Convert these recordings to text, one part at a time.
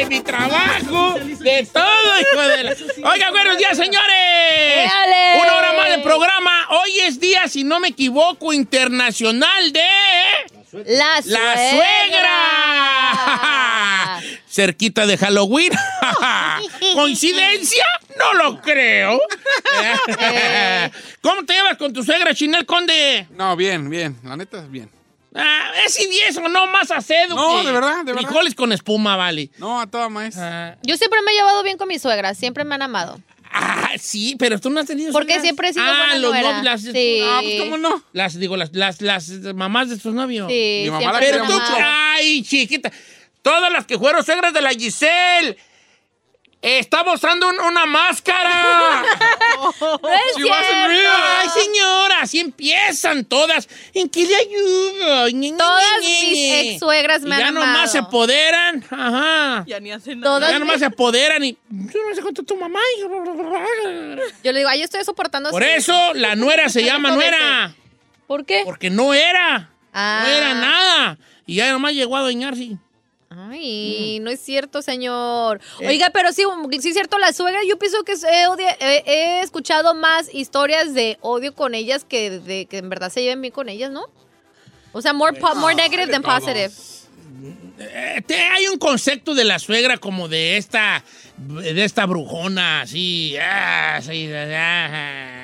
De mi trabajo, de todo, hijo de la... Oiga, buenos días, señores. Una hora más de programa. Hoy es día, si no me equivoco, internacional de... La suegra. ¡La suegra! Cerquita de Halloween. ¿Coincidencia? No lo creo. ¿Cómo te llevas con tu suegra, Chinel Conde? No, bien, bien. La neta es bien. Ah, es eso, no más acedo. No, que de verdad, de verdad. Frijoles con espuma, vale. No, a toda más. Ah, Yo siempre me he llevado bien con mi suegra, siempre me han amado. ah, sí, pero tú no has tenido Porque suegras. siempre he sido ah, buena los nuera. novios, las, Sí. Ah, pues cómo no. las, digo, las, las, las mamás de tus novios. Sí, Mi mamá la Pero tú, ay, chiquita, todas las que fueron suegras de la Giselle, estamos usando un- una máscara. No es She wasn't cierto. real. Ay, señora, así empiezan todas. ¿En qué le ayudo? Ñe, Ñe, Todas Ñe, mis Ñe. ex suegras Y me han ya amado. nomás se apoderan. Ajá. Ya ni hacen nada. Todas Ya nomás mis- se apoderan y. Yo no sé cuánto tu mamá. Yo le digo, ay, yo estoy soportando. Por eso la nuera se llama nuera. ¿Por qué? Porque no era. Ah. No era nada. Y ya nomás llegó a doñarse. Ay, Mm. no es cierto, señor. Eh. Oiga, pero sí, sí es cierto, la suegra, yo pienso que he, odia- he- he escuchado más historias de odio con ellas que de que en verdad se lleven bien con ellas, ¿no? O sea, more, more negative than positive. Eh, te- hay un concepto de la suegra como de esta. De esta brujona, así. Ah, sí, ah,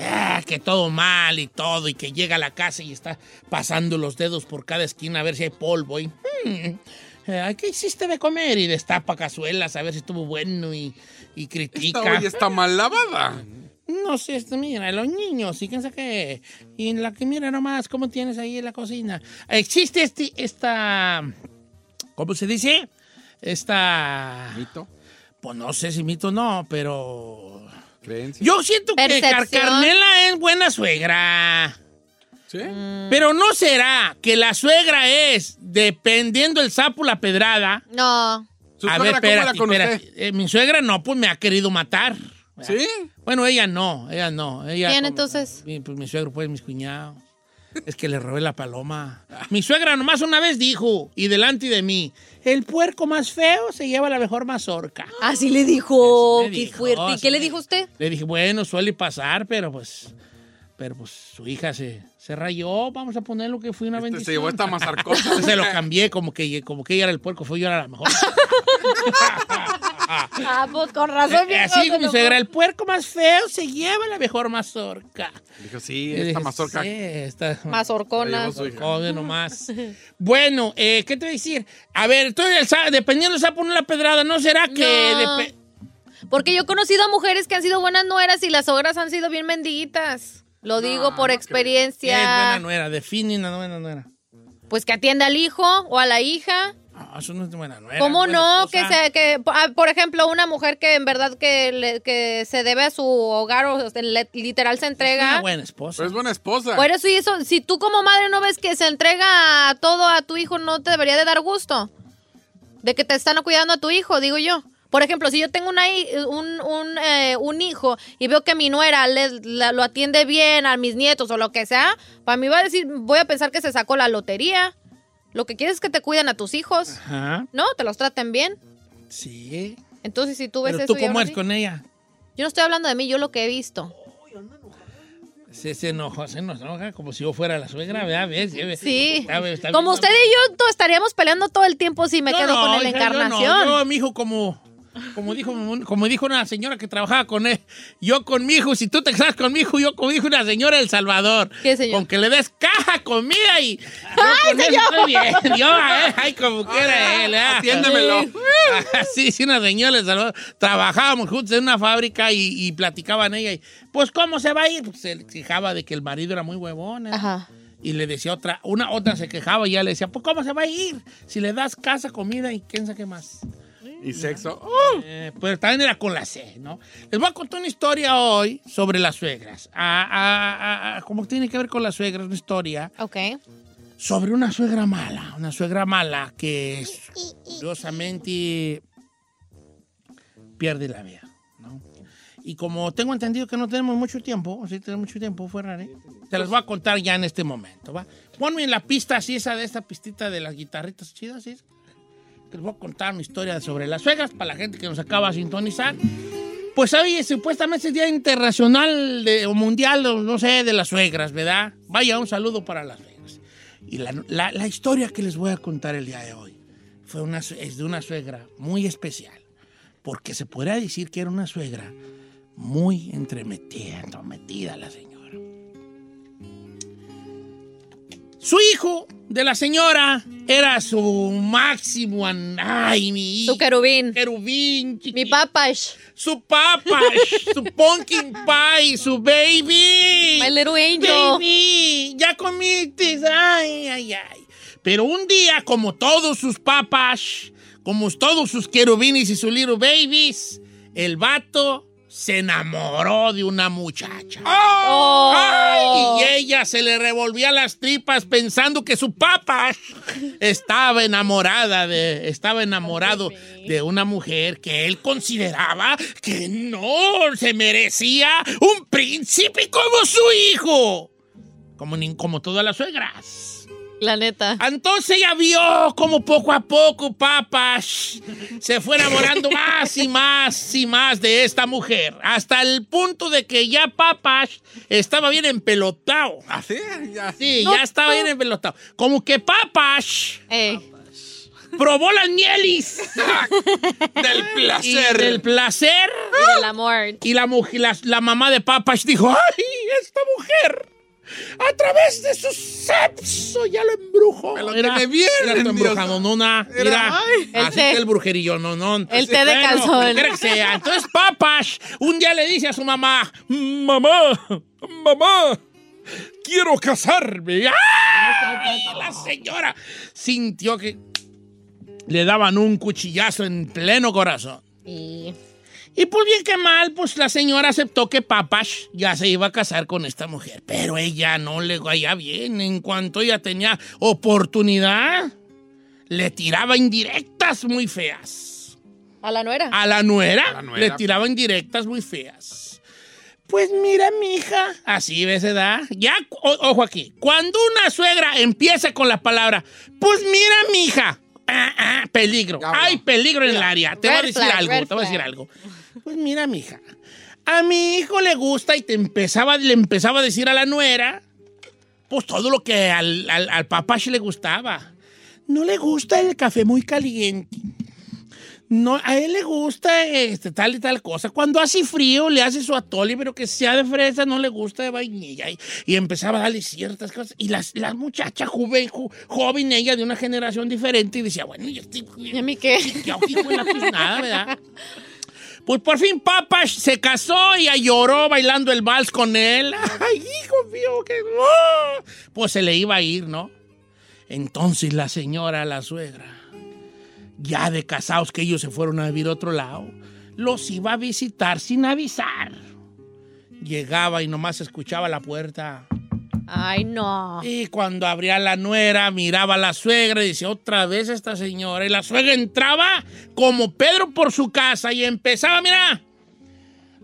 ah, que todo mal y todo. Y que llega a la casa y está pasando los dedos por cada esquina a ver si hay polvo. Y, hmm, eh, ¿Qué hiciste de comer? Y destapa cazuelas a ver si estuvo bueno y, y Esta critica. olla está mal lavada. No sé, mira, los niños, fíjense que. Y en la que mira nomás, ¿cómo tienes ahí en la cocina? Existe este, esta. ¿Cómo se dice? Esta. Mito, Pues no sé si mito no, pero. Creencia. Yo siento que Car- Percepción. Carmela es buena suegra. ¿Sí? Pero no será que la suegra es, dependiendo el sapo, la pedrada. No. ¿Su A suegra ver, espérate, con espérate. usted? Eh, mi suegra no, pues me ha querido matar. ¿Sí? Bueno, ella no, ella no. Ella ¿Quién como- entonces? Mi, pues mi suegro, pues mis cuñados. Es que le robé la paloma. Mi suegra nomás una vez dijo, y delante de mí, el puerco más feo se lleva la mejor mazorca. Así le dijo. Qué dijo, fuerte. ¿Y qué le dijo usted? Le dije, bueno, suele pasar, pero pues, pero pues su hija se, se rayó. Vamos a poner lo que fue una Este bendición. se llevó esta mazarcota. Se lo cambié como que, como que ella era el puerco, fue yo era la mejor. Ah, pues con razón. Eh, Así mi suegra, el puerco más feo se lleva la mejor mazorca. Dijo, sí, esta dije, mazorca. Sí, esta Mazorcona. Se. Joder, nomás. bueno, eh, ¿qué te voy a decir? A ver, entonces, el sa- dependiendo del sapo en la pedrada, ¿no será que No. Porque yo he conocido a mujeres que han sido buenas nueras y las ogras han sido bien mendiguitas. Lo digo por no es buena experiencia. nuera? Define una buena nuera. Pues que atienda al hijo o a la hija. Ah, eso no es buena nuera. ¿Cómo buena no? Que esposa. se, que, ah, por ejemplo, una mujer que en verdad que, le- que se debe a su hogar o le- literal se Una entrega. buena esposa. Pero es buena esposa. Por eso y eso, si tú como madre no ves que se entrega a todo a tu hijo, no te debería de dar gusto. De que te están cuidando a tu hijo, digo yo. Por ejemplo, si yo tengo una un, un, eh, un hijo y veo que mi nuera la- lo atiende bien a mis nietos o lo que sea, para mí va a decir, voy a pensar que se sacó la lotería. Lo que quieres es que te cuiden a tus hijos, Ajá. ¿no? Te los traten bien. Sí. Entonces, si tú ves Pero eso... tú, ¿cómo eres con ella? Yo no estoy hablando de mí, yo lo que he visto. Se, se enojó, se nos enoja como si yo fuera la suegra, ¿verdad? ¿Ves? Sí. Está- está Como bien, usted y yo estaríamos peleando todo el tiempo si me quedo no, con la hija, yo no. encarnación. Yo, mi hijo, como, como, dijo, como dijo una señora que trabajaba con él, yo con mi hijo, si tú te casas con mi hijo, yo como dijo una señora del Salvador. ¿Qué señor? Con que le des caja, comida y. Yo con eso estoy bien. Yo, eh, ay, como quiera él. ah. Atiéndemelo. Sí, sí, una señora del Salvador. Trabajábamos juntos en una fábrica y, y platicaban ella. Y, pues, ¿cómo se va a ir? Pues se quejaba de que el marido era muy huevón. ¿eh? Ajá. Y le decía otra, una otra se quejaba y ya le decía, pues ¿cómo se va a ir? Si le das casa, comida y quién sabe qué más. Y sexo. ¡Oh! Eh, pues también era con la C, ¿no? Les voy a contar una historia hoy sobre las suegras. Ah, ah, ah, ah, como tiene que ver con las suegras, una historia Ok. sobre una suegra mala. Una suegra mala que es, curiosamente pierde la vida, ¿no? Y como tengo entendido que no tenemos mucho tiempo, si tenemos mucho tiempo fuera, ¿eh? Te las voy a contar ya en este momento, ¿va? Ponme en la pista así, esa de esta pistita de las guitarritas chidas, ¿sí? Les voy a contar una historia sobre las suegras para la gente que nos acaba de sintonizar. Pues hoy es supuestamente el Día Internacional o Mundial, no sé, de las suegras, ¿verdad? Vaya, un saludo para las suegras. Y la, la- la historia que les voy a contar el día de hoy fue una, es de una suegra muy especial, porque se podría decir que era una suegra muy entremetida, entrometida la señora. Su hijo de la señora era su máximo, ay, mi hijo. Su querubín. querubín, Mi papash. Su papa, su pumpkin pie, su baby. My little angel. Baby, ya comiste. Ay, ay, ay. Pero un día, como todos sus papas, como todos sus querubines y sus little babies, el vato se enamoró de una muchacha. Oh. Ay, y ella se le revolvía las tripas pensando que su papá estaba enamorada de, estaba enamorado de una mujer que él consideraba que no se merecía un príncipe como su hijo. Como, ni- como todas las suegras. La neta. Entonces ella vio como poco a poco Papas se fue enamorando más y más y más de esta mujer, hasta el punto de que ya Papas estaba bien empelotado. Así, ya. Sí, ya estaba bien empelotado. Como que Papas Ey. probó las mielis Del y placer. del placer Y del amor. y la, mujer, la, la mamá de Papas dijo, ¡ay, esta mujer! A través de su sexo ya lo embrujó. Me lo tiene bien, Mira embrujado, nona. Mira, Mira, ay. El así que el brujerillo, no, no. El té de calzón. que sea. Entonces, Papas un día le dice a su mamá, mamá, mamá, quiero casarme. ¡Ay! La señora sintió que le daban un cuchillazo en pleno corazón. Y Y pues bien que mal, pues la señora aceptó que Papas ya se iba a casar con esta mujer. Pero ella no le caía bien. En cuanto ella tenía oportunidad, le tiraba indirectas muy feas. a la nuera. A la nuera, A la nuera. le tiraba indirectas muy feas. Pues mira, mija, así ves, ¿verdad? Ya, o- ojo aquí, cuando una suegra empieza con la palabra, pues mira, mija, ah, ah, peligro, hay peligro en el área, te voy a decir flag, algo, te voy a decir algo. Pues mira, mija, a mi hijo le gusta y te empezaba, le empezaba a decir a la nuera, pues todo lo que al, al, al papá le gustaba. No le gusta el café muy caliente. No, a él le gusta este, tal y tal cosa. Cuando hace frío, le hace su atole, pero que sea de fresa, no le gusta de vainilla. Y, y empezaba a darle ciertas cosas. Y las, la muchacha joven, jo- joven, ella de una generación diferente, y decía, bueno, yo estoy... ¿Y a mí qué? Hijo de la pues nada, ¿verdad? Pues por fin Papa se casó y lloró bailando el vals con él. ¡Ay, hijo mío! que no! Pues se le iba a ir, ¿no? Entonces la señora, la suegra, ya de casados que ellos se fueron a vivir a otro lado, los iba a visitar sin avisar. Llegaba y nomás escuchaba la puerta. Ay, no. Y cuando abría la nuera, miraba a la suegra y decía, otra vez esta señora. Y la suegra entraba como Pedro por su casa y empezaba, mira,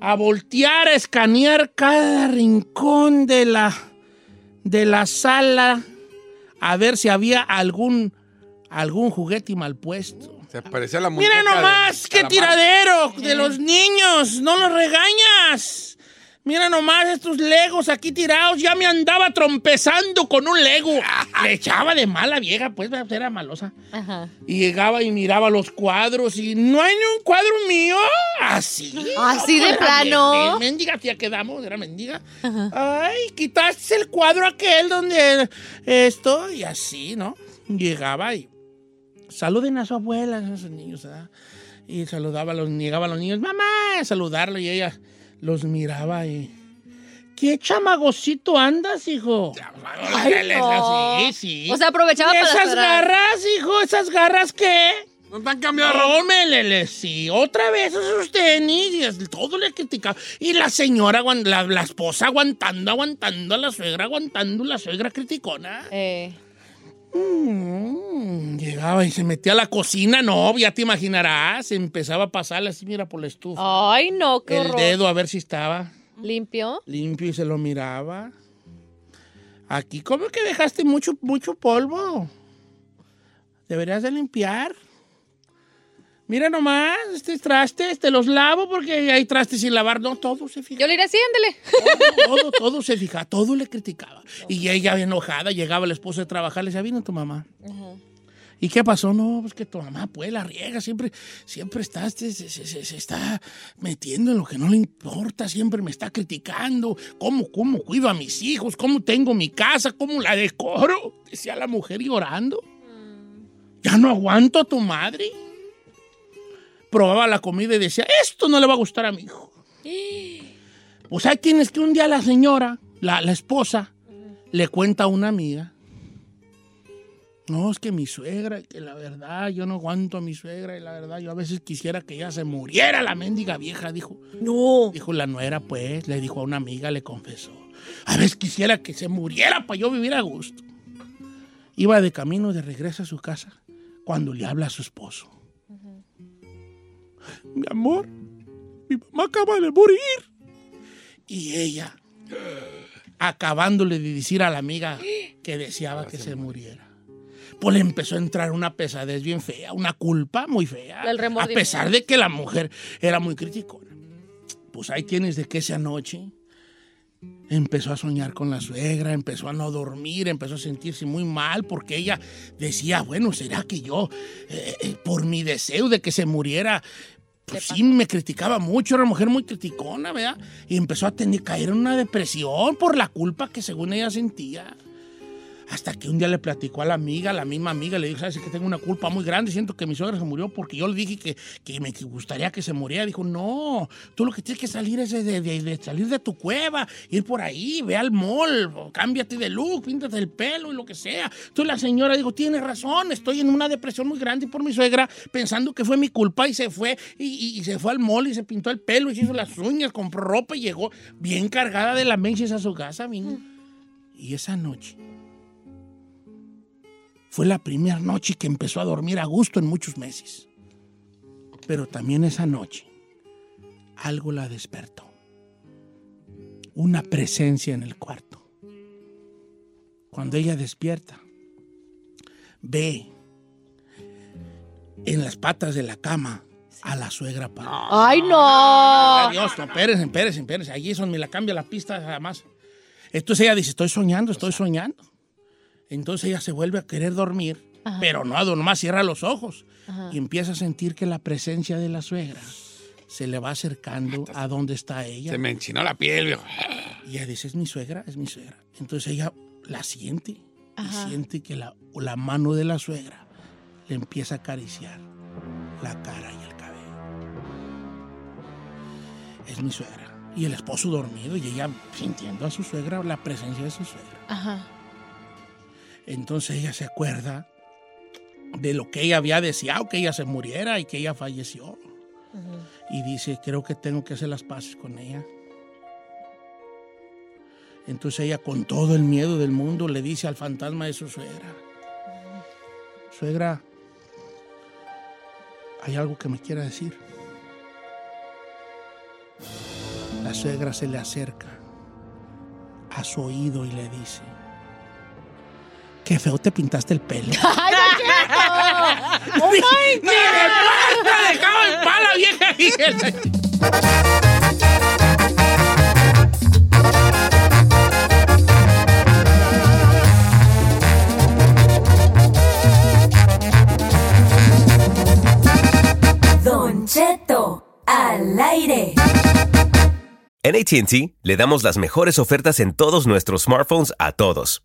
a voltear, a escanear cada rincón de la, de la sala, a ver si había algún, algún juguete mal puesto. Se parecía a la muñeca Mira de nomás, qué Calamar. tiradero de los niños, no los regañas. Mira nomás estos legos aquí tirados. Ya me andaba trompezando con un lego. Le echaba de mala vieja, pues era malosa. Ajá. Y llegaba y miraba los cuadros y no hay ni un cuadro mío. Así. Así de plano. Mendiga, tía, quedamos, era mendiga. Ay, quitaste el cuadro aquel donde esto y así, ¿no? Llegaba y saluden a su abuela, a esos niños, ¿verdad? Y saludaba a los, llegaba a los niños, mamá, a saludarlo y ella los miraba y... ¿Qué chamagocito andas, hijo? Ay, no. Sí, sí. O sea, aprovechaba ¿Y para esas garras, hijo? ¿Esas garras qué? No te han cambiado. No, me sí, otra vez esos tenis, y todo le criticaba. Y la señora, la, la esposa aguantando, aguantando, la suegra aguantando, la suegra criticona. Eh, Mm, llegaba y se metía a la cocina, no, ya te imaginarás, empezaba a pasarle así, mira, por la estufa. Ay, no, qué el horror. dedo a ver si estaba ¿Limpio? limpio y se lo miraba. Aquí, ¿cómo que dejaste mucho, mucho polvo? Deberías de limpiar. Mira nomás, estos trastes, te los lavo porque hay trastes sin lavar. No, todo se fija. Yo le iré así, ándele. Todo, todo, todo se fija, todo le criticaba. Y ella enojada, llegaba el esposo de trabajar, le decía, vino tu mamá. ¿Y qué pasó? No, pues que tu mamá, pues, la riega, siempre, siempre está, se, se- se- se está metiendo en lo que no le importa, siempre me está criticando, cómo, cómo cuido a mis hijos, cómo tengo mi casa, cómo la decoro, decía la mujer llorando. Ya no aguanto a tu madre. Probaba la comida y decía, esto no le va a gustar a mi hijo. Pues ahí tienes que un día la señora, la, la esposa, le cuenta a una amiga. No, es que mi suegra, que la verdad, yo no aguanto a mi suegra y la verdad, yo a veces quisiera que ella se muriera, la mendiga vieja, dijo. No. Dijo la nuera, pues, le dijo a una amiga, le confesó. A veces quisiera que se muriera para yo vivir a gusto. Iba de camino de regreso a su casa cuando le habla a su esposo. Mi amor, mi mamá acaba de morir. Y ella, acabándole de decir a la amiga que deseaba que se muriera. Pues le empezó a entrar una pesadez bien fea, una culpa muy fea. A pesar de que la mujer era muy criticona. Pues ahí tienes de que esa noche empezó a soñar con la suegra, empezó a no dormir, empezó a sentirse muy mal porque ella decía, bueno, ¿será que yo, eh, eh, por mi deseo de que se muriera, pues sí me criticaba mucho, era una mujer muy criticona, ¿verdad? Y empezó a tener, caer en una depresión por la culpa que según ella sentía. Hasta que un día le platicó a la amiga, la misma amiga, le dijo, sabes que tengo una culpa muy grande, siento que mi suegra se murió porque yo le dije que, que me gustaría que se muriera. Dijo, no, tú lo que tienes que salir es de, de- de- de salir de tu cueva, ir por ahí, ve al mall, cámbiate de look, píntate el pelo y lo que sea. Entonces la señora dijo, tienes razón, estoy en una depresión muy grande por mi suegra, pensando que fue mi culpa y se fue, y, y- y se fue al mall y se pintó el pelo y se hizo las uñas, compró ropa y llegó bien cargada de la menches a su casa, bien. Y esa noche fue la primera noche que empezó a dormir a gusto en muchos meses. Pero también esa noche algo la despertó. Una presencia en el cuarto. Cuando ella despierta, ve en las patas de la cama a la suegra para. Ay, no. Adiós, no, espérense, espérense, espérense. Allí es donde me la cambia la pista además. Entonces ella dice, estoy soñando, estoy soñando. Entonces ella se vuelve a querer dormir, pero no, nomás cierra los ojos. Y empieza a sentir que la presencia de la suegra se le va acercando a donde está ella. Se me enchinó la piel, viejo. Y ella dice, es mi suegra, es mi suegra. Entonces ella la siente y siente que la, la mano de la suegra le empieza a acariciar la cara y el cabello. Es mi suegra. Y el esposo dormido y ella sintiendo a su suegra, la presencia de su suegra. Ajá. Entonces ella se acuerda de lo que ella había deseado, que ella se muriera y que ella falleció. Y dice, creo que tengo que hacer las paces con ella. Entonces ella con todo el miedo del mundo le dice al fantasma de su suegra, suegra, hay algo que me quiera decir. La suegra se le acerca a su oído y le dice, qué feo te pintaste el pelo. ¡Ay, no ¡Oh, my God! ¡Ni de dejaba el palo, vieja! Don Cheto, al aire. En ATT le damos las mejores ofertas en todos nuestros smartphones a todos.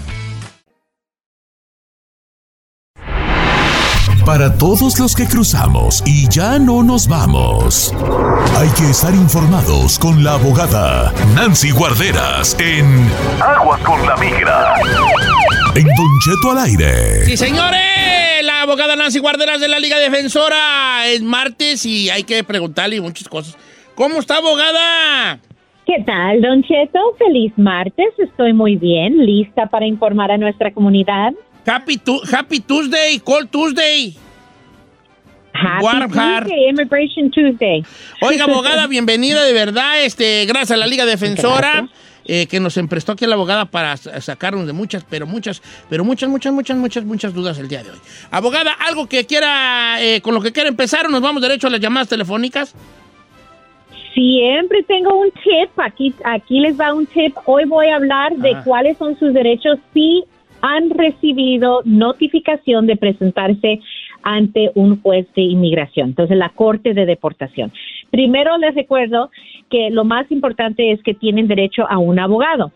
Para todos los que cruzamos y ya no nos vamos, hay que estar informados con la abogada Nancy Guarderas en Aguas con la Migra. En Don Cheto al aire. Sí, señores, la abogada Nancy Guarderas de la Liga Defensora es martes y hay que preguntarle muchas cosas. ¿Cómo está, abogada? ¿Qué tal, Don Cheto? Feliz martes. Estoy muy bien, lista para informar a nuestra comunidad. Happy, tu- Happy Tuesday, Cold Tuesday. Happy Warm heart. Tuesday, Immigration Tuesday. Oiga, abogada, bienvenida de verdad. Este, gracias a la Liga Defensora. Eh, que nos emprestó aquí la abogada para sa- sacarnos de muchas, pero muchas, pero muchas, muchas, muchas, muchas, muchas dudas el día de hoy. Abogada, algo que quiera, eh, con lo que quiera empezar o nos vamos derecho a las llamadas telefónicas. Siempre tengo un tip. Aquí, aquí les va un tip. Hoy voy a hablar de cuáles son sus derechos si han recibido notificación de presentarse ante un juez de inmigración, entonces la corte de deportación. Primero les recuerdo que lo más importante es que tienen derecho a un abogado.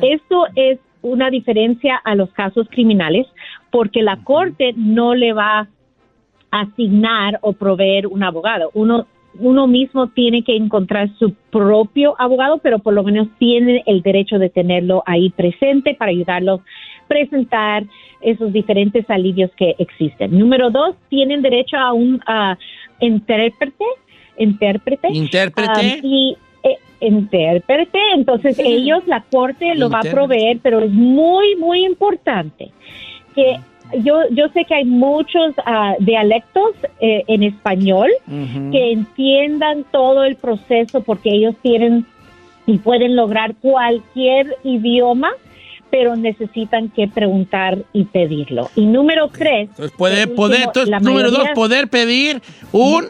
Esto es una diferencia a los casos criminales porque la corte no le va a asignar o proveer un abogado. Uno uno mismo tiene que encontrar su propio abogado, pero por lo menos tiene el derecho de tenerlo ahí presente para ayudarlo a presentar esos diferentes alivios que existen. Número dos, tienen derecho a un ah, intérprete, intérprete, Intérprete. Ah, y eh, intérprete, entonces ellos, la corte lo va a proveer, pero es muy, muy importante que yo, yo sé que hay muchos ah, dialectos eh, en español que entiendan todo el proceso porque ellos tienen y pueden lograr cualquier idioma, pero necesitan que preguntar y pedirlo. Y número tres, Entonces, puede, poder, último, entonces, número dos, poder pedir un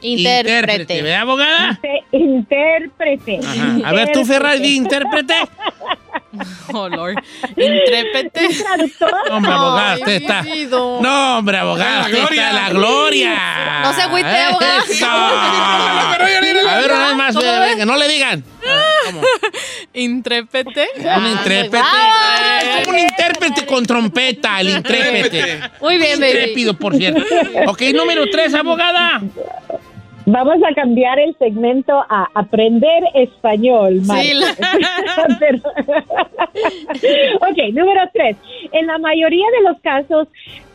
intérprete. Intérprete. ¿Verdad, abogada? Intérprete. Ajá. A ver, tú, Ferrari, di intérprete. Oh, Lord. Intérprete. ¿Un traductor? No, hombre, abogada, Ay, usted está. No, hombre, abogada, La usted gloria. está la gloria. No se agüite, abogada. Eso. A ver, una vez más, ¿Cómo eh, venga, no le digan. Intérprete. Un intérprete. Ah, Es como un intérprete con trompeta, el intérprete. Muy bien, baby. Intrépido, por cierto. Ok, número tres, abogada. Vamos a cambiar el segmento a aprender español. Sí, la- ok, número tres. En la mayoría de los casos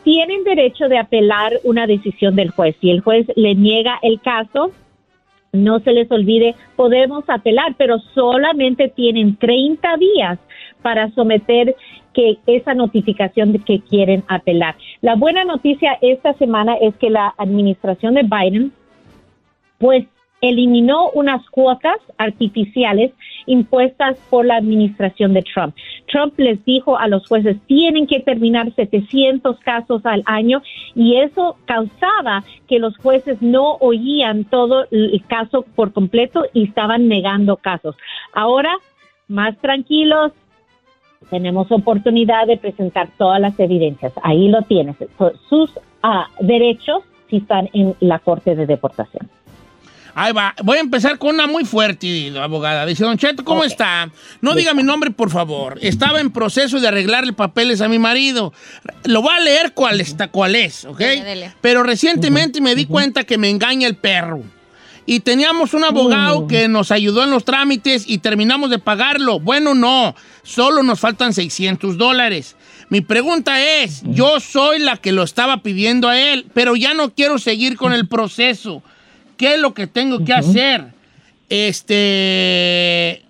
tienen derecho de apelar una decisión del juez. Si el juez le niega el caso, no se les olvide, podemos apelar, pero solamente tienen 30 días para someter que esa notificación de que quieren apelar. La buena noticia esta semana es que la administración de Biden pues eliminó unas cuotas artificiales impuestas por la administración de Trump. Trump les dijo a los jueces, tienen que terminar 700 casos al año y eso causaba que los jueces no oían todo el caso por completo y estaban negando casos. Ahora, más tranquilos, tenemos oportunidad de presentar todas las evidencias. Ahí lo tienes. Sus ah, derechos si están en la Corte de Deportación. Ahí va. Voy a empezar con una muy fuerte, abogada. Dice, Don Cheto, ¿cómo Ok. está? No diga mi nombre, por favor. Estaba en proceso de arreglarle papeles a mi marido. Lo voy a leer cuál está, cuál es, ¿ok? Dele, dele. Pero recientemente me di cuenta que me engaña el perro. y teníamos un abogado que nos ayudó en los trámites y terminamos de pagarlo. Bueno, no, solo nos faltan 600 dólares. Mi pregunta es, yo soy la que lo estaba pidiendo a él, pero ya no quiero seguir con el proceso. ¿Qué es lo que tengo que hacer? Este,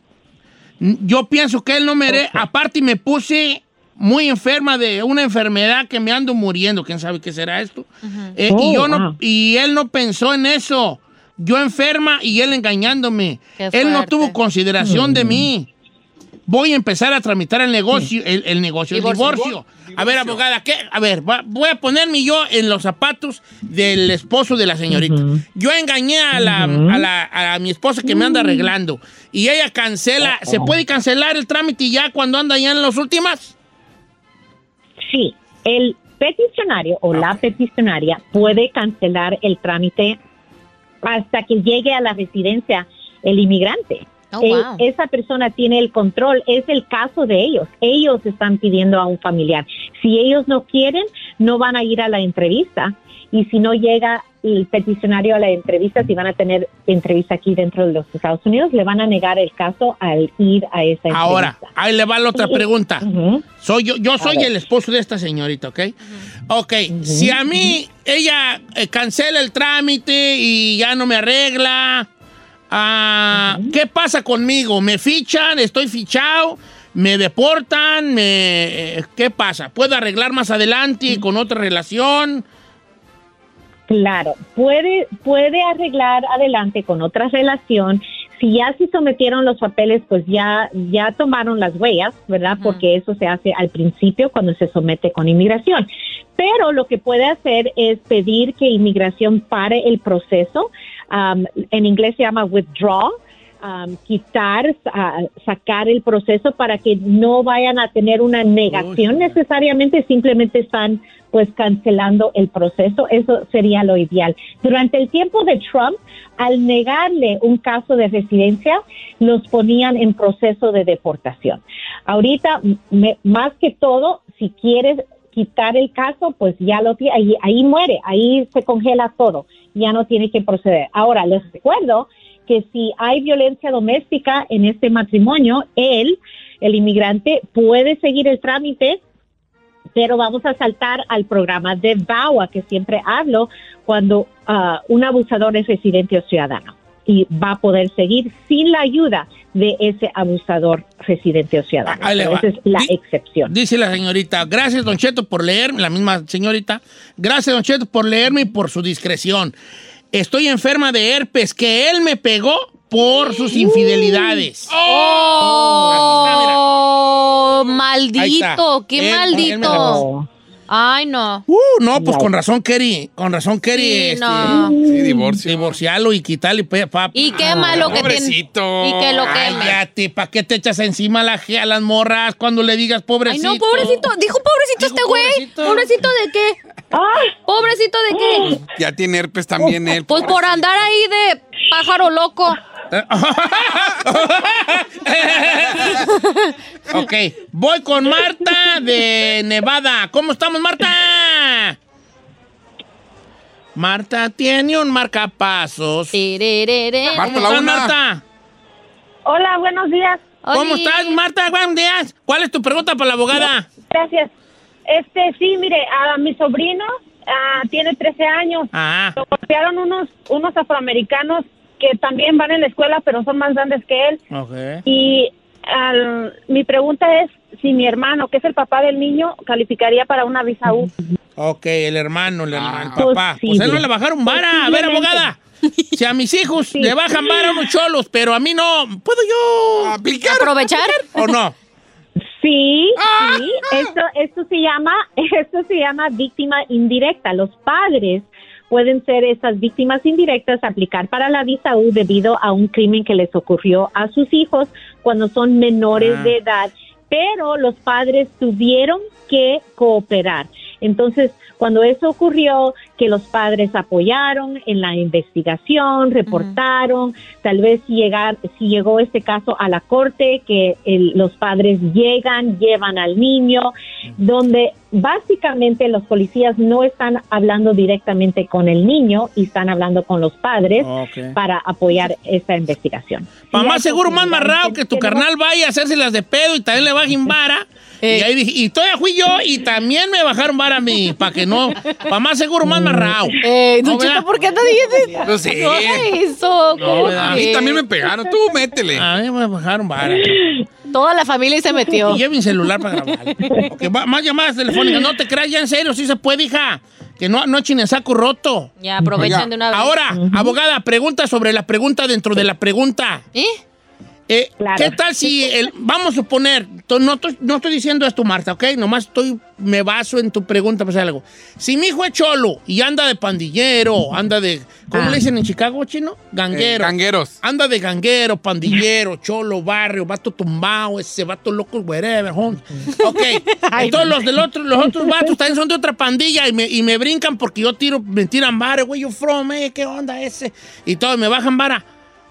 yo pienso que él no merece, aparte me puse muy enferma de una enfermedad que me ando muriendo, quién sabe qué será esto. Eh, y, Oh, yo no, wow. y él no pensó en eso. Yo enferma y él engañándome. Él no tuvo consideración de mí. Voy a empezar a tramitar el negocio, el, el negocio, el divorcio. A ver, abogada, ¿qué? A ver, va- voy a ponerme yo en los zapatos del esposo de la señorita. Yo engañé a, la, a, la- a mi esposa que me anda arreglando y ella cancela. ¿Se puede cancelar el trámite ya cuando anda ya en las últimas? Sí, el peticionario o la peticionaria puede cancelar el trámite hasta que llegue a la residencia el inmigrante. Oh, wow. esa persona tiene el control, es el caso de ellos. Ellos están pidiendo a un familiar. Si ellos no quieren, no van a ir a la entrevista. Y si no llega el peticionario a la entrevista, si van a tener entrevista aquí dentro de los Estados Unidos, le van a negar el caso al ir a esa entrevista. Ahora, ahí le va la otra pregunta. Soy yo, yo soy el esposo de esta señorita, ¿ok? Ok, si a mí ella eh, cancela el trámite y ya no me arregla, ah, ¿qué pasa conmigo? ¿Me fichan? ¿Estoy fichado? ¿Me deportan? Me, eh, ¿Qué pasa? ¿Puedo arreglar más adelante con otra relación? Claro, puede, puede arreglar adelante con otra relación. Si ya se sometieron los papeles, pues ya, ya tomaron las huellas, ¿verdad? Porque eso se hace al principio cuando se somete con inmigración. Pero lo que puede hacer es pedir que inmigración pare el proceso. Um, en inglés se llama withdraw. um, quitar, sa- sacar el proceso para que no vayan a tener una negación necesariamente, simplemente están pues cancelando el proceso. Eso sería lo ideal. Durante el tiempo de Trump, al negarle un caso de residencia, los ponían en proceso de deportación. Ahorita, me- más que todo, si quieres quitar el caso, pues ya lo tiene, ahí, ahí muere, ahí se congela todo, ya no tiene que proceder. Ahora, les recuerdo que si hay violencia doméstica en este matrimonio, él, el inmigrante, puede seguir el trámite, pero vamos a saltar al programa de VAWA, que siempre hablo, cuando ah, un abusador es residente o ciudadano y va a poder seguir sin la ayuda de ese abusador residente o ciudadano. Ah, ahí le va. Esa es la excepción. Dice la señorita, gracias Don Cheto por leerme, la misma señorita, gracias Don Cheto por leerme y por su discreción. Estoy enferma de herpes que él me pegó por sus infidelidades. ¡Oh! Ahí ¡Maldito! ¡Qué Él- maldito! Ay, no. Uh, no, pues con razón, Kerry, con razón, Kerry, Sí, este, no. Sí, divorcio. divorciarlo y quitarle pe- pa- Y qué malo que tiene. pobrecito. Y que lo queme. Cállate, ¿para qué te echas encima a, la, a las morras cuando le digas Ay, pobrecito? no, pobrecito. Dijo pobrecito Dijo este güey. pobrecito. ¿Pobrecito de qué? ¿Pobrecito de qué? Ya tiene herpes también él. Pues por andar ahí de pájaro loco. Ok, voy con Marta de Nevada. ¿Cómo estamos, Marta? Marta tiene un marcapasos. ¿Cómo la estás, una. Marta? Hola, buenos días. ¿Cómo Oli. estás, Marta? Buenos días. ¿Cuál es tu pregunta para la abogada? Gracias. Este, sí, mire, a mi sobrino ah, tiene 13 años. Ah, Lo golpearon unos, unos afroamericanos que también van en la escuela, pero son más grandes que él. Y al- mi pregunta es si mi hermano, que es el papá del niño, calificaría para una visa U. Ok, el hermano, el, hermano, el Ah. papá. Pues Posible. él no le bajaron vara. A ver, abogada. Si a mis hijos le bajan vara a unos cholos, pero a mí no, ¿puedo yo Aplicar. Aprovechar. o no? Sí, sí, esto, esto se llama, esto se llama víctima indirecta. Los padres pueden ser esas víctimas indirectas, aplicar para la visa U debido a un crimen que les ocurrió a sus hijos cuando son menores Ah. de edad, pero los padres tuvieron que cooperar. Entonces, cuando eso ocurrió, que los padres apoyaron en la investigación, reportaron, tal vez si, llegar, si llegó este caso a la corte, que el- los padres llegan, llevan al niño, donde básicamente los policías no están hablando directamente con el niño y están hablando con los padres Ok. para apoyar esta investigación. Pa' Sí más hay seguro, más marrado que tu carnal vaya a hacerse las de pedo y también le bajen vara. Eh. Y ahí dije, y todavía fui yo y también me bajaron vara a mí, para que no, para más seguro, más marrado. Eh, Don No, ¿verdad? ¿por qué anda diciendo Pues. No haga eso? ¿cómo ¿verdad? A mí también me pegaron. Tú métele. A mí me bajaron vara. Toda la familia se metió. Y lleve mi celular para grabar. Ok, va- más llamadas telefónicas. No te creas ya en serio, sí se puede, hija. Que no, no echen en saco roto. Ya, aprovechen de una vez. Ahora, abogada, pregunta sobre la pregunta dentro de la pregunta. ¿Eh? Eh, Claro. ¿Qué tal si, el, vamos a suponer, no, no estoy diciendo esto, Marta, ¿ok? Nomás estoy, me baso en tu pregunta para hacer algo. Si mi hijo es cholo y anda de pandillero, anda de, ¿cómo Ah. le dicen en Chicago, chino? Eh, Ganguero. gangueros. Anda de ganguero, pandillero, cholo, barrio, vato tumbado, ese vato loco, whatever, home. Ok. Entonces los del otro, los otros vatos también son de otra pandilla y me, y me brincan porque yo tiro, me tiran vara, güey, yo from, eh, ¿qué onda ese? Y todos me bajan vara.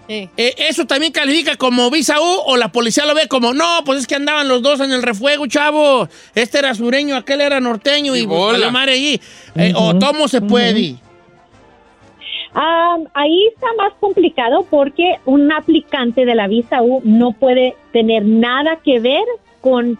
Sí. Eh, ¿Eso también califica como visa U o la policía lo ve como, no, pues es que andaban los dos en el refuego, chavo? Este era sureño, aquel era norteño y, Y pues, bola. valió madre allí. Eh, ¿O cómo se puede? Ah, ahí está más complicado porque un aplicante de la visa U no puede tener nada que ver con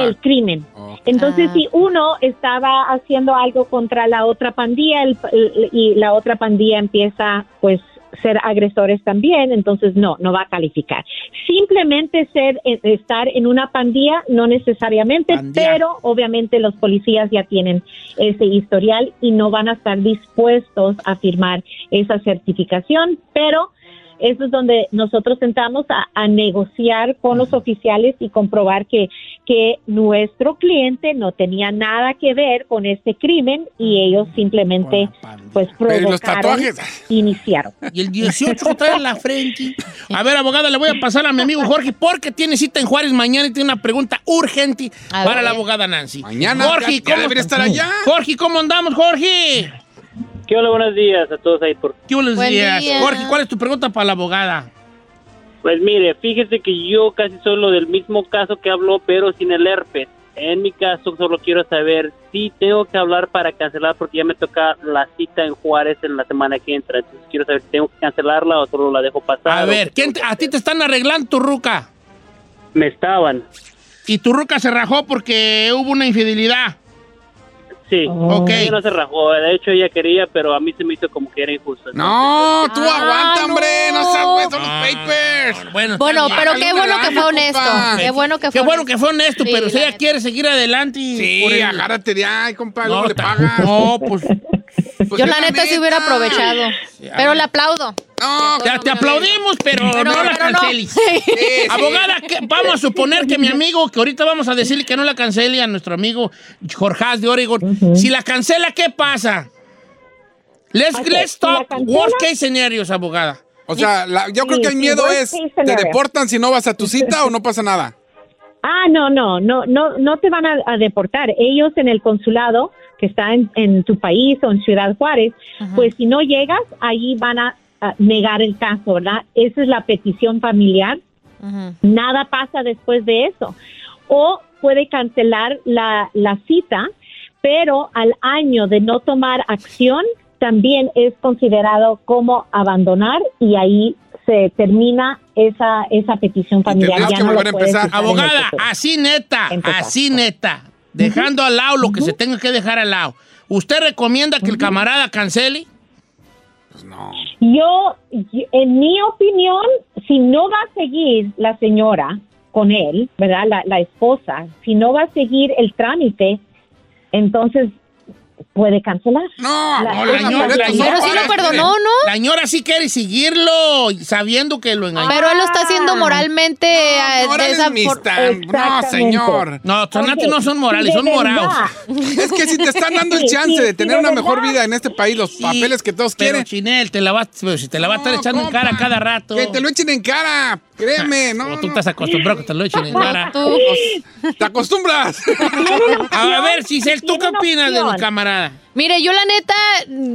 el crimen. Oh. Entonces, Ah. si uno estaba haciendo algo contra la otra pandilla el- el- y la otra pandilla empieza, pues, ser agresores también, entonces no, no va a calificar. Simplemente ser, eh, estar en una pandilla, no necesariamente, Pandilla. pero obviamente los policías ya tienen ese historial y no van a estar dispuestos a firmar esa certificación, pero eso es donde nosotros sentamos a, a negociar con los oficiales y comprobar que, que nuestro cliente no tenía nada que ver con este crimen y ellos simplemente pues Pero ¿y los provocaron, tatuajes? iniciaron. Y el 18 que trae en la frente. A ver, abogada, le voy a pasar a mi amigo Jorge porque tiene cita en Juárez mañana y tiene una pregunta urgente para la abogada Nancy. Mañana Jorge, ya- ya ¿cómo debería estar allá. Jorge, ¿cómo andamos, Jorge? ¿Qué hola? Buenos días a todos ahí. Por... ¿Qué buenos Buen días? día. Jorge, ¿cuál es tu pregunta para la abogada? Pues mire, fíjese que yo casi soy lo del mismo caso que habló, pero sin el herpes. En mi caso, solo quiero saber si tengo que hablar para cancelar, porque ya me toca la cita en Juárez en la semana que entra. Entonces quiero saber si tengo que cancelarla o solo la dejo pasar. A ver, qué ¿quién tengo te- que ¿a ti te están arreglando tu ruca? Me estaban. Y tu ruca se rajó porque hubo una infidelidad. Sí. Ok. Ella no se rajó. De hecho, ella quería, pero a mí se me hizo como que era injusto. No, tú Ah, aguanta, hombre. No, seas güey, son los Ah, papers. Bueno, Bueno, pero qué bueno que fue honesto. Qué bueno que Qué fue bueno honesto. que fue honesto, Sí, pero si la ella quiere seguir adelante. Sí, agárrate de ahí, compa. No, le pagas. No, pues Pues Yo la neta sí hubiera aprovechado. Pero le aplaudo. No, te, te aplaudimos, pero, Pero- no la pero no. canceles. sí, sí. Abogada, ¿qué- vamos a suponer que mi amigo, que ahorita vamos a decirle que no la cancele a nuestro amigo Jorge de Oregon. Si la cancela, ¿qué pasa? Let's, Ok, let's si talk cancela- worst case scenarios, abogada. O sea, la- yo creo que el miedo es, ¿te deportan si no vas a tu cita o no pasa nada? Ah, no, no, no, no, no te van a, a deportar. Ellos en el consulado que está en, en tu país o en Ciudad Juárez, pues si no llegas, ahí van a, a negar el caso, ¿verdad? Esa es la petición familiar. Nada pasa después de eso. O puede cancelar la, la cita, pero al año de no tomar acción, también es considerado como abandonar y ahí se termina esa, esa petición familiar. Ya que no volver a empezar. Abogada, así neta, Empezar. así neta. Dejando al lado lo que se tenga que dejar al lado. ¿Usted recomienda que el camarada cancele? Pues no. Yo, yo- en mi opinión, si no va a seguir la señora con él, ¿verdad? La, la esposa, si no va a seguir el trámite, entonces puede cancelar. No, La- no, la señora- no, Pero sí lo perdonó, ¿no? La señora sí quiere seguirlo sabiendo que lo engañó. Pero él lo está haciendo moralmente eh, No, tan- No, Exactamente. señor. No, Tonati no son morales, son morados. Es que si te están dando el chance sí, de sí, tener de una mejor vida en este país, los Sí, papeles que todos pero quieren. Chinel, te la va, pero si te la va a estar No, echando en cara cada rato. Que te lo echen en cara. Créeme, no. O tú no. estás acostumbrado a que te lo echen en cara. Tú. Te acostumbras. A ver, Cisel, ¿tú qué opinas de mi opción. Mire, yo la neta,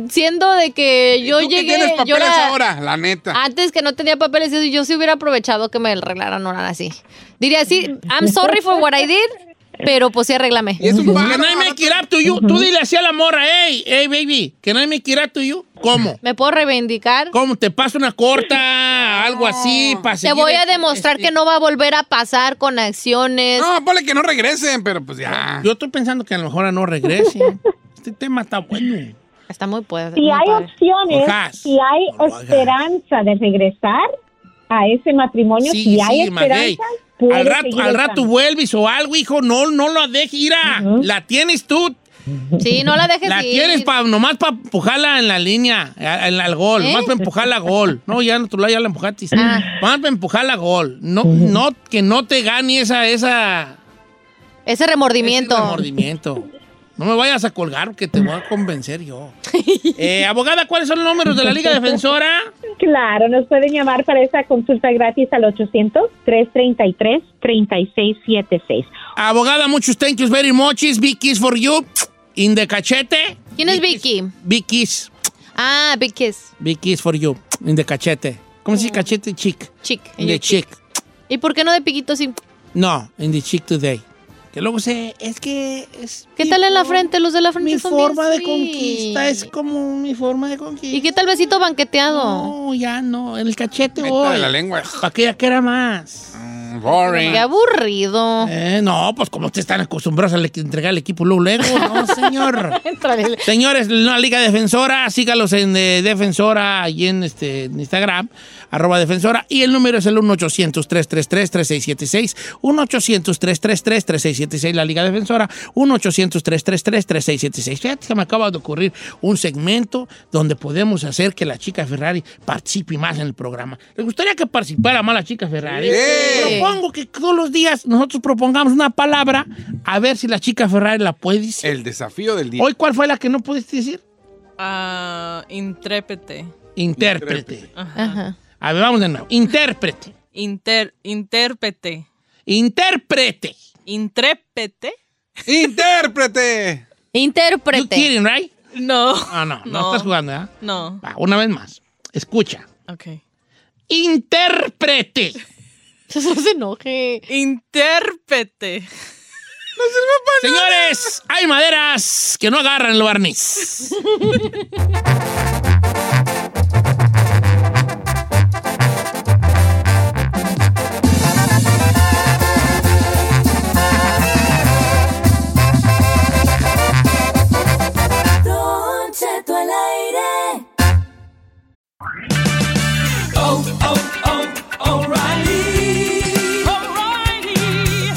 siendo de que yo ¿Tú que llegué, tienes yo papeles era- ahora? La neta. antes que no tenía papeles, yo sí hubiera aprovechado que me arreglaran ahora así. Diría así, I'm sorry for what I did, Pero pues sí, arréglame. Y es un Can. I make it up to you? Tú dile así a la morra, hey, hey, baby, can I make it up to you? ¿Cómo? ¿Me puedo reivindicar? ¿Cómo? ¿Te paso una corta? Algo así, para Te voy a demostrar que no va a volver a pasar con acciones. No, ponle que no regresen, pero pues ya. Yo estoy pensando que a lo mejor no regrese. Este tema está bueno. Está muy pues. Si muy hay padre. opciones, Ojas. si hay No esperanza de regresar a ese matrimonio, Sí, si hay sí, Maguey. esperanza, puede Al rato, al rato vuelves o algo, hijo. No, no lo dejes. Mira, la tienes tú. Sí, no la dejes La ir. tienes pa, nomás para empujarla en la línea, a- en la- al gol. ¿Eh? Nomás para empujarla a gol. No, ya en otro lado ya la empujaste. Ah. Nomás para empujarla a gol. No, no, que no te gane esa, esa, Ese remordimiento. ese remordimiento. No me vayas a colgar que te voy a convencer yo. Eh, abogada, ¿cuáles son los números de la Liga Defensora? Claro, nos pueden llamar para esa consulta gratis al 800-333-3676. Abogada, muchos thank yous very much. Kiss for you. In the cachete. ¿Quién es Big kiss- Vicky? Big kiss. Ah, Big Kiss. Big kiss for you. In the cachete. ¿Cómo se dice cachete? Chick. Chick. In the chick. ¿Y por qué no de piquito sí? No, in the chick today. Que luego se... Es que... Es ¿Qué tal en la frente? Los de la frente Mi son forma de conquista es como mi forma de conquista. ¿Y qué tal besito banqueteado? No, ya no. En el cachete Neta, hoy. de la lengua. ¿Para qué ya que era más? Mm, Boring. Qué aburrido. Eh, no, pues como ustedes están acostumbrados a le- entregar el equipo luego, luego, no, señor. Señores, la Liga Defensora, sígalos en eh, Defensora y en este en Instagram, arroba Defensora, y el número es el 1-800-333-3676, 1-800-333-3676, la Liga Defensora, 1-800-333-3676. Fíjate que me acaba de ocurrir un segmento donde podemos hacer que la chica Ferrari participe más en el programa. ¿Les gustaría que participara más la chica Ferrari? Sí. Propongo que todos los días nosotros propongamos una palabra a ver si la chica Ferrari la puede decir. El desafío del día. ¿Hoy cuál fue la que no pudiste decir? Ah, intrépete. Intérprete. Ajá. A ver, vamos de nuevo. Intérprete. Inter, intérprete. Intérprete. Intrépete. ¡Intérprete! You Intérprete. kidding, right? No. Ah, no, no, No. estás jugando, ¿eh? No. Va, una vez más. Escucha. Ok. Intérprete. No se enoje. Intérprete. Señores, hay maderas que no agarran el barniz.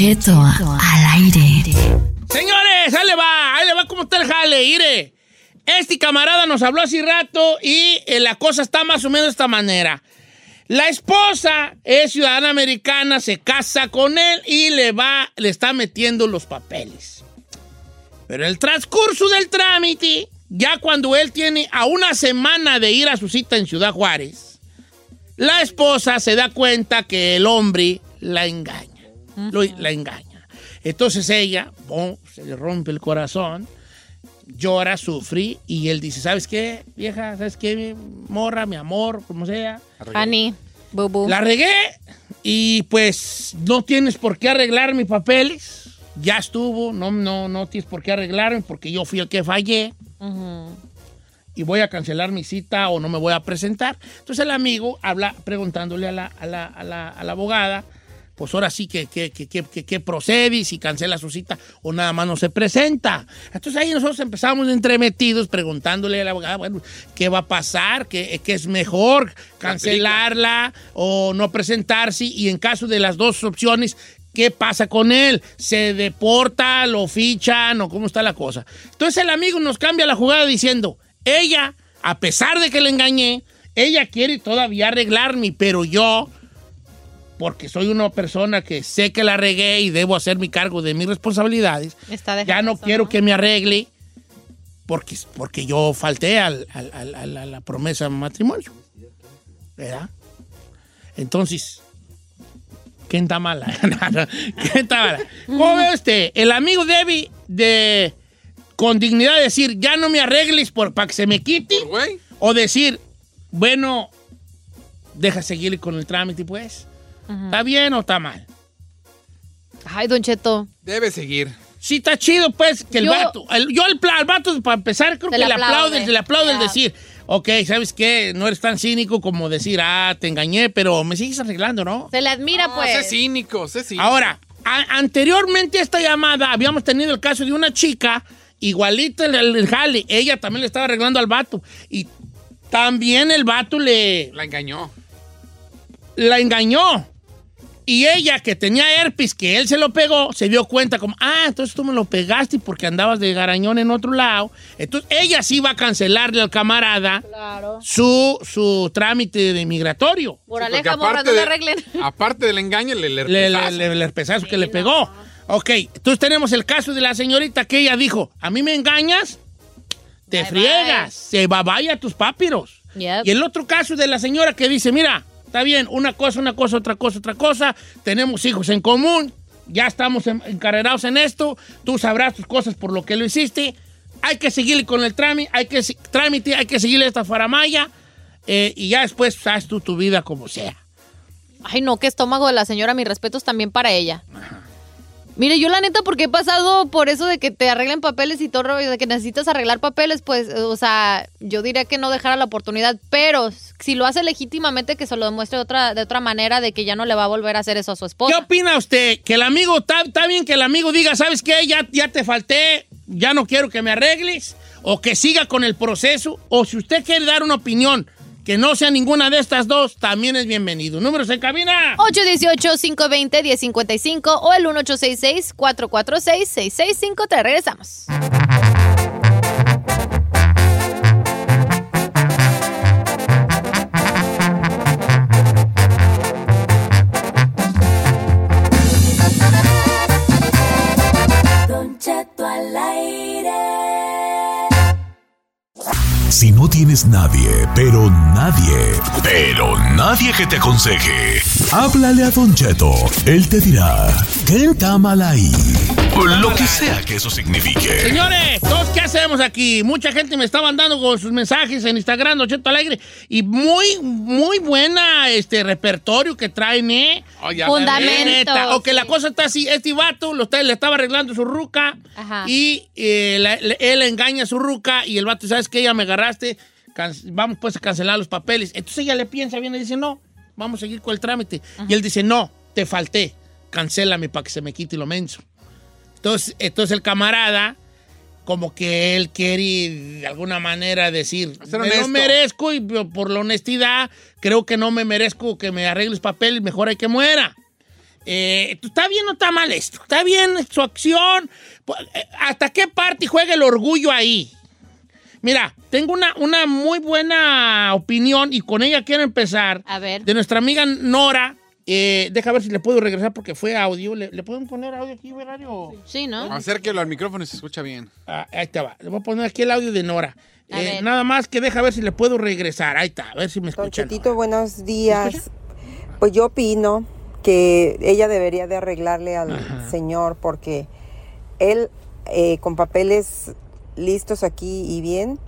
Cheto al aire. Señores, ahí le va, ahí le va cómo está el jale, ire. Este camarada nos habló hace rato y eh, la cosa está más o menos de esta manera. La esposa es ciudadana americana, se casa con él y le va, le está metiendo los papeles. Pero el transcurso del trámite, ya cuando él tiene a una semana de ir a su cita en Ciudad Juárez, la esposa se da cuenta que el hombre la engaña. Lo- la engaña. Entonces ella, pum, se le rompe el corazón, llora, sufre y él dice, ¿sabes qué, vieja? ¿Sabes qué, mi morra, mi amor, como sea? Honey, bubu. La regué y pues no tienes por qué arreglar mis papeles. Ya estuvo, no, no, no tienes por qué arreglarme porque yo fui el que fallé y voy a cancelar mi cita o no me voy a presentar. Entonces el amigo habla preguntándole a la, a la- a la- a la abogada, pues ahora sí que, que, que, que, que- procede si cancela su cita o nada más no se presenta. Entonces ahí nosotros empezamos entremetidos preguntándole a la bueno, ¿qué va a pasar? ¿Qué, qué es mejor? ¿Cancelarla o no presentarse? Y en caso de las dos opciones, ¿Qué pasa con él? ¿Se deporta? ¿Lo fichan? ¿O cómo está la cosa? Entonces el amigo nos cambia la jugada diciendo, ella, a pesar de que le engañé, ella quiere todavía arreglarme, pero yo, porque soy una persona que sé que la regué y debo hacer mi cargo de mis responsabilidades, Está ya no eso, quiero que me arregle porque, porque yo falté al- al- al- al- a la promesa de matrimonio. ¿Verdad? Entonces, ¿quién está mala? ¿Quién está mala? ¿Cómo ve usted? El amigo Debbie de con dignidad decir, ya no me arregles por, para que se me quite. O decir, bueno, deja seguir con el trámite, pues. ¿Está bien o está mal? Ay, Don Cheto. Debe seguir. Sí, está chido, pues, que el Yo- vato. el- yo al, pla- al vato, para empezar, creo Se que le le aplaude. le aplaude el Ya. decir, ok, ¿sabes qué? No eres tan cínico como decir, ah, te engañé, pero me sigues arreglando, ¿no? Se le admira, No, pues. sé cínico, sé cínico. Ahora, a- anteriormente a esta llamada habíamos tenido el caso de una chica, igualita el, el, el jale, ella también le estaba arreglando al vato. Y también el vato le La engañó. la engañó. Y ella, que tenía herpes, que él se lo pegó, se dio cuenta como, ah, entonces tú me lo pegaste porque andabas de garañón en otro lado. Entonces ella sí va a cancelarle al camarada Claro. su, su trámite de migratorio. Por Sí, aleja, morra, no de- le arreglen. aparte del engaño, le, le, Le, le- le- el herpesazo que le pegó. Ok, entonces tenemos el caso de la señorita que ella dijo, a mí me engañas, te Bye, friegas, se va vaya tus papiros. Yep. Y el otro caso de la señora que dice, mira, está bien, una cosa, una cosa, otra cosa, otra cosa, tenemos hijos en común, ya estamos en- encarrerados en esto, tú sabrás tus cosas por lo que lo hiciste, hay que seguirle con el trámite, hay que, trámite, hay que seguirle esta faramaya, eh, y ya después haz tú tu vida como sea. Ay, no, qué estómago de la señora. Mis respetos también para ella. Mire, yo la neta, porque he pasado por eso de que te arreglen papeles y todo, de que necesitas arreglar papeles, pues, o sea, yo diría que no dejara la oportunidad, pero si lo hace legítimamente, que se lo demuestre de otra, de otra manera, de que ya no le va a volver a hacer eso a su ¿Qué esposa. opina usted? Que el amigo, está bien que el amigo diga, ¿sabes qué? Ya, ya te falté, ya no quiero que me arregles, o que siga con el proceso, o si usted quiere dar una opinión que no sea ninguna de estas dos, también es bienvenido. Números en cabina. 818-520-1055 o el 1866-446-6653. Regresamos. Si no tienes nadie, pero nadie, pero nadie que te aconseje, háblale a Don Cheto. Él te dirá, ¿qué está mal ahí? Lo que sea que eso signifique. Señores, ¿todos qué hacemos aquí? Mucha gente me está mandando con sus mensajes en Instagram, Don Cheto Alegre, y muy, muy buena este repertorio que traen, ¿eh? Oh. Neta, O que la cosa está así, este vato lo está- le estaba arreglando su ruca Ajá. y eh, la- le- él engaña a su ruca y el vato, ¿sabes qué? Ya me agarraste, vamos pues a cancelar los papeles. Entonces ella le piensa bien y dice, no, vamos a seguir con el trámite. Y él dice, no, te falté, cancélame para que se me quite lo menso. Entonces, entonces el camarada, como que él quiere de alguna manera decir, me lo merezco y por la honestidad creo que no me merezco que me arregles papeles, mejor hay que muera. Eh, ¿Está bien o está mal esto? ¿Está bien su acción? Eh, ¿Hasta qué parte juega el orgullo ahí? Mira, tengo una, una muy buena opinión y con ella quiero empezar. A ver. De nuestra amiga Nora. Eh, deja ver si le puedo regresar porque fue audio. ¿Le, le pueden poner audio aquí, Verario? Sí, ¿no? Acérquelo al micrófono y se escucha bien. Ah, ahí te va. Le voy a poner aquí el audio de Nora. Eh, nada más que deja ver si le puedo regresar. Ahí está, a ver si me Don escuchan. Chetito, buenos días. Pues yo opino que ella debería de arreglarle al señor porque él eh, con papeles listos aquí y bien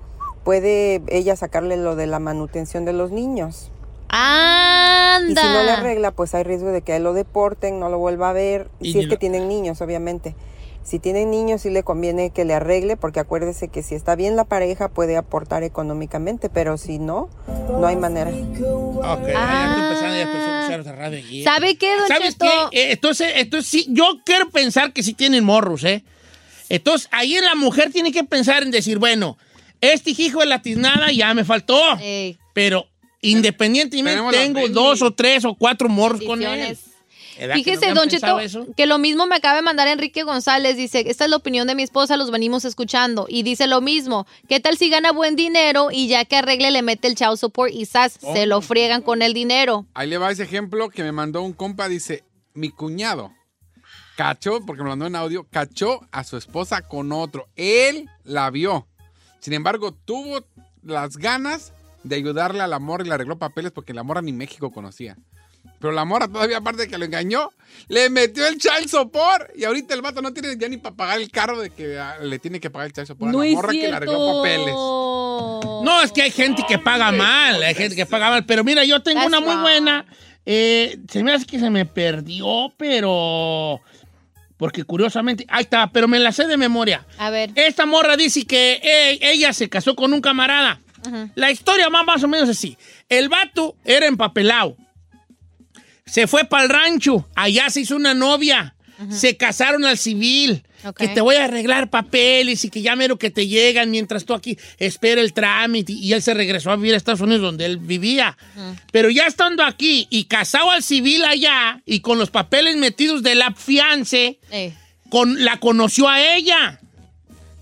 puede ella sacarle lo de la manutención de los niños. ¡Anda! Y si no le arregla, pues hay riesgo de que lo deporten, no lo vuelva a ver, Y si es que lo- tienen niños, obviamente. Si tienen niños, sí le conviene que le arregle, porque acuérdese que si está bien la pareja, puede aportar económicamente, pero si no, no hay manera. Ok, ya estoy empezando ya radio aquí. ¿Sabe qué, don ¿Sabes Cheto? qué? Eh, entonces, entonces sí, yo quiero pensar que sí tienen morros, ¿eh? Entonces, ahí la mujer tiene que pensar en decir, bueno, este hijo de la tiznada ya me faltó, Ey, pero independientemente tengo dos o tres o cuatro morros con él. decisiones. ¿Verdad que no Fíjese, habían Don Cheto, eso? que lo mismo me acaba de mandar Enrique González. Dice, esta es la opinión de mi esposa, los venimos escuchando. Y dice lo mismo, ¿qué tal si gana buen dinero y ya que arregle le mete el child support y sas, se lo friegan con el dinero? Ahí le va ese ejemplo que me mandó un compa. Dice, mi cuñado cachó, porque me mandó en audio, cachó a su esposa con otro. Él la vio. Sin embargo, tuvo las ganas de ayudarle a la morra y le arregló papeles porque la morra ni México conocía. Pero la morra todavía, aparte de que lo engañó, le metió el child support. Y ahorita el vato no tiene ya ni para pagar el carro de que ah, le tiene que pagar el child support a la morra que le arregló papeles. No, es que hay gente que paga mal, hay gente que paga mal. Pero mira, yo tengo That's una muy buena. eh, se me hace que se me perdió, pero... Porque curiosamente... Ahí está, pero me la sé de memoria. A ver. Esta morra dice que ella se casó con un camarada. La historia va más o menos así. El vato era empapelado. Se fue para el rancho. Allá se hizo una novia. Se casaron al civil. Ok. Que te voy a arreglar papeles y que ya mero que te llegan mientras tú aquí espera el trámite. Y él se regresó a vivir a Estados Unidos donde él vivía. Pero ya estando aquí y casado al civil allá y con los papeles metidos de la fiance, Ey. con, la conoció a ella.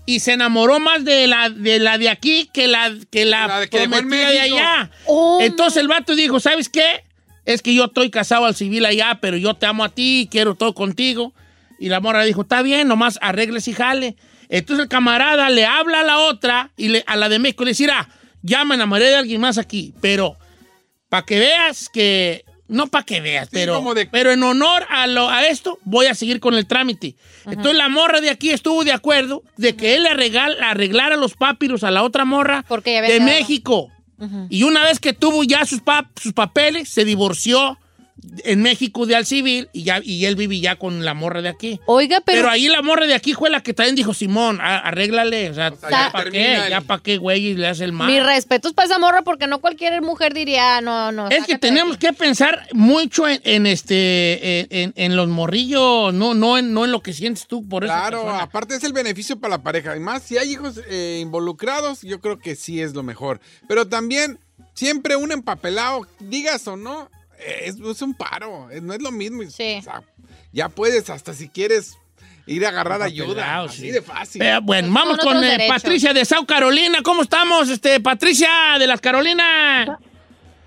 Y se enamoró más de la de, la de aquí que la, que la, La de que prometida de allá. Oh, Entonces el vato dijo, ¿sabes qué? Es que yo estoy casado al civil allá, pero yo te amo a ti, quiero todo contigo. Y la morra dijo, está bien, nomás arregles y jale. Entonces el camarada le habla a la otra, y le, a la de México, y le dice, "Mira, ya me enamoré de alguien más aquí, pero para que veas que, no para que veas, pero, de- pero en honor a, lo, a esto, voy a seguir con el trámite. Entonces la morra de aquí estuvo de acuerdo de que él le arregla- arreglara los papiros a la otra morra Porque de. México. Y una vez que tuvo ya sus, pap- sus papeles, se divorció en México de al civil y, ya, y él vive ya con la morra de aquí. Oiga, Pero, pero, ahí la morra de aquí fue la que también dijo, Simón, a- arréglale. O sea, sea, ya para qué, ya para qué, güey, y le hace el mal. mis respetos para esa morra porque no cualquier mujer diría, "Ah, no, no. Es que tenemos aquí". que pensar mucho en, en este en, en- en los morrillos, no, no, en, no en lo que sientes tú por eso. Claro, aparte es el beneficio para la pareja. Y más, si hay hijos eh, involucrados, yo creo que sí es lo mejor. Pero también, siempre un empapelado, digas o no, es, es un paro. eh, no es lo mismo. Sí. O sea, ya puedes, hasta si quieres, ir a agarrar ayuda. sí. Así de fácil. Eh, bueno, vamos Son con eh. Patricia de South Carolina. ¿Cómo estamos, este, Patricia de las Carolinas?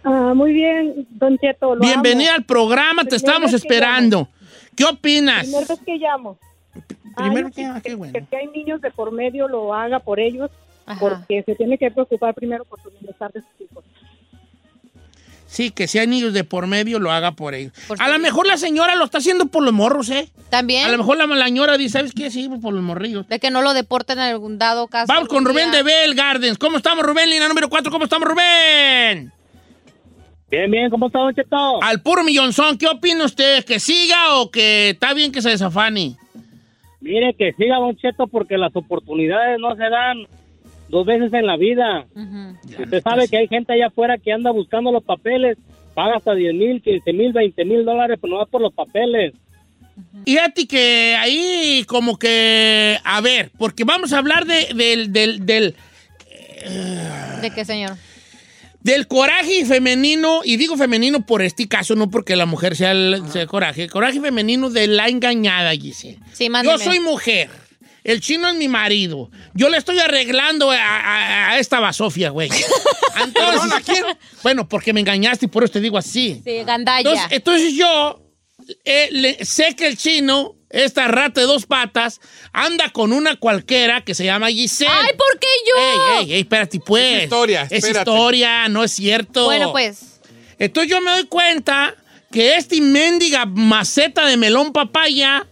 Ah, muy bien, Don Cheto. lo Bienvenida amo. al programa, te estamos que esperando. ¿Qué opinas? Primera vez que llamo. Primero Ay, que- ah, qué bueno. que, que hay niños de por medio lo haga por ellos, Ajá. porque se tiene que preocupar primero por su bienestar de sus hijos. Sí, que si hay niños de por medio, lo haga por ellos. Por a lo mejor la señora lo está haciendo por los morros, ¿eh? También. A lo mejor la, la señora dice, ¿sabes qué? Sí, pues por los morrillos. De que no lo deporten en algún dado caso. Vamos con Rubén día. de Bell Gardens. ¿Cómo estamos, Rubén? Línea número 4, ¿cómo estamos, Rubén? Bien, bien, ¿cómo está, Don Cheto? Al puro millonzón, ¿qué opina usted? ¿Que siga o que está bien que se desafane? Mire, que siga, Don Cheto, porque las oportunidades no se dan dos veces en la vida. Ujú. Usted sabe que hay gente allá afuera que anda buscando los papeles, paga hasta 10 mil, 15 mil, 20 mil dólares, pero no va por los papeles. Y a ti que ahí como que, a ver, porque vamos a hablar de, del, del, del, ¿De qué, señor? del coraje femenino, y digo femenino por este caso, no porque la mujer sea el, sea el coraje, el coraje femenino de la engañada, Giselle. Sí, mándeme. Yo soy mujer. El chino es mi marido. Yo le estoy arreglando a, a- a esta basofia, güey. Entonces, ¿Perdón, a quién? Bueno, porque me engañaste y por eso te digo así. Sí, gandalla. Entonces, entonces yo eh, le- sé que el chino, esta rata de dos patas, anda con una cualquiera que se llama Giselle. ¡Ay, ¿por qué yo? Ey, ey, ey, espérate, pues. Es historia, Es espérate. historia, no es cierto. Bueno, pues. Entonces yo me doy cuenta que este mendiga maceta de melón papaya,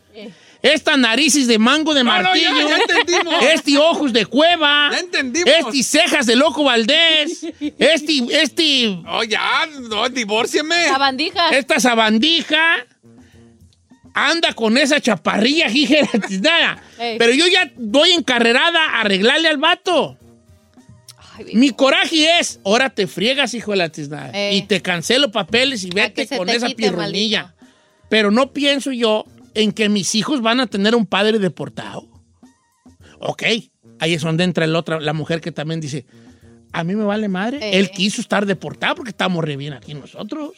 esta narices de mango de No, no, martillo, ya, ya entendimos. este ojos de cueva, Ya entendimos. este cejas de loco Valdés, este, este, Oh, ya, no, divórciame. Sabandija. esta sabandija, anda con esa chaparrilla, hija de la tiznada. Ey. Pero yo ya voy encarrerada a arreglarle al vato. Mi coraje es, ahora te friegas, hijo de la tiznada. Y te cancelo papeles y vete con esa quite, pirronilla. Pero no pienso yo en que mis hijos van a tener un padre deportado. Ok, ahí es donde entra el otra, la mujer que también dice, a mí me vale madre. Eh. Él quiso estar deportado porque estamos re bien aquí nosotros.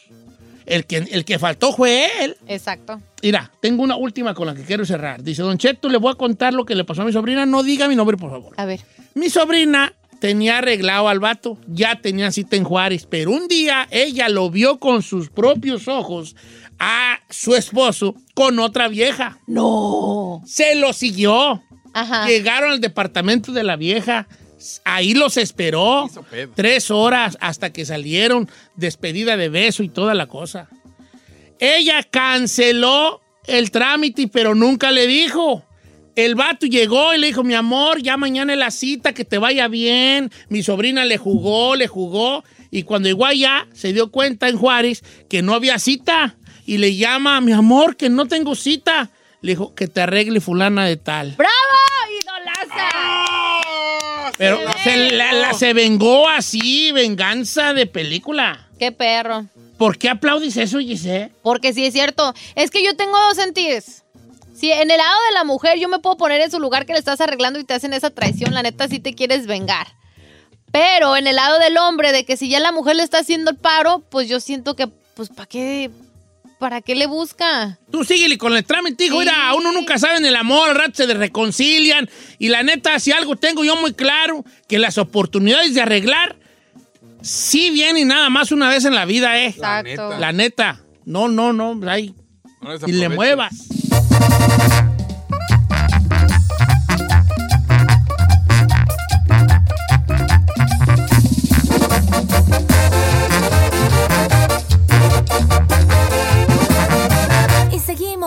El que, el que faltó fue él. Exacto. Mira, tengo una última con la que quiero cerrar. Dice, Don Cheto, le voy a contar lo que le pasó a mi sobrina. No diga mi nombre, por favor. A ver. Mi sobrina tenía arreglado al vato, ya tenía cita en Juárez, pero un día ella lo vio con sus propios ojos a su esposo con otra vieja. No. Se lo siguió. Ajá. Llegaron al departamento de la vieja. Ahí los esperó tres horas hasta que salieron, despedida de beso y toda la cosa. Ella canceló el trámite, pero nunca le dijo. El vato llegó y le dijo, mi amor, ya mañana es la cita, que te vaya bien. Mi sobrina le jugó, le jugó. Y cuando llegó allá, se dio cuenta en Juárez que no había cita. Y le llama, mi amor, que no tengo cita. Le dijo, que te arregle fulana de tal. ¡Bravo! ¡Idolaza! Pero se, la- la- se vengó así, venganza de película. ¡Qué perro! ¿Por qué aplaudis eso, Giselle? Porque sí es cierto. Es que yo tengo dos sentidos. Si en el lado de la mujer yo me puedo poner en su lugar que le estás arreglando y te hacen esa traición, la neta sí te quieres vengar. Pero en el lado del hombre, de que si ya la mujer le está haciendo el paro, pues yo siento que, pues, ¿para qué? ¿Para qué le busca? Tú síguele con el trámite, hijo. Mira, uno nunca sabe en el amor, al rato se reconcilian. Y la neta, si algo tengo yo muy claro, que las oportunidades de arreglar sí vienen nada más una vez en la vida, ¿eh? Exacto. neta. La neta. No, no, no, ahí. No Y le muevas.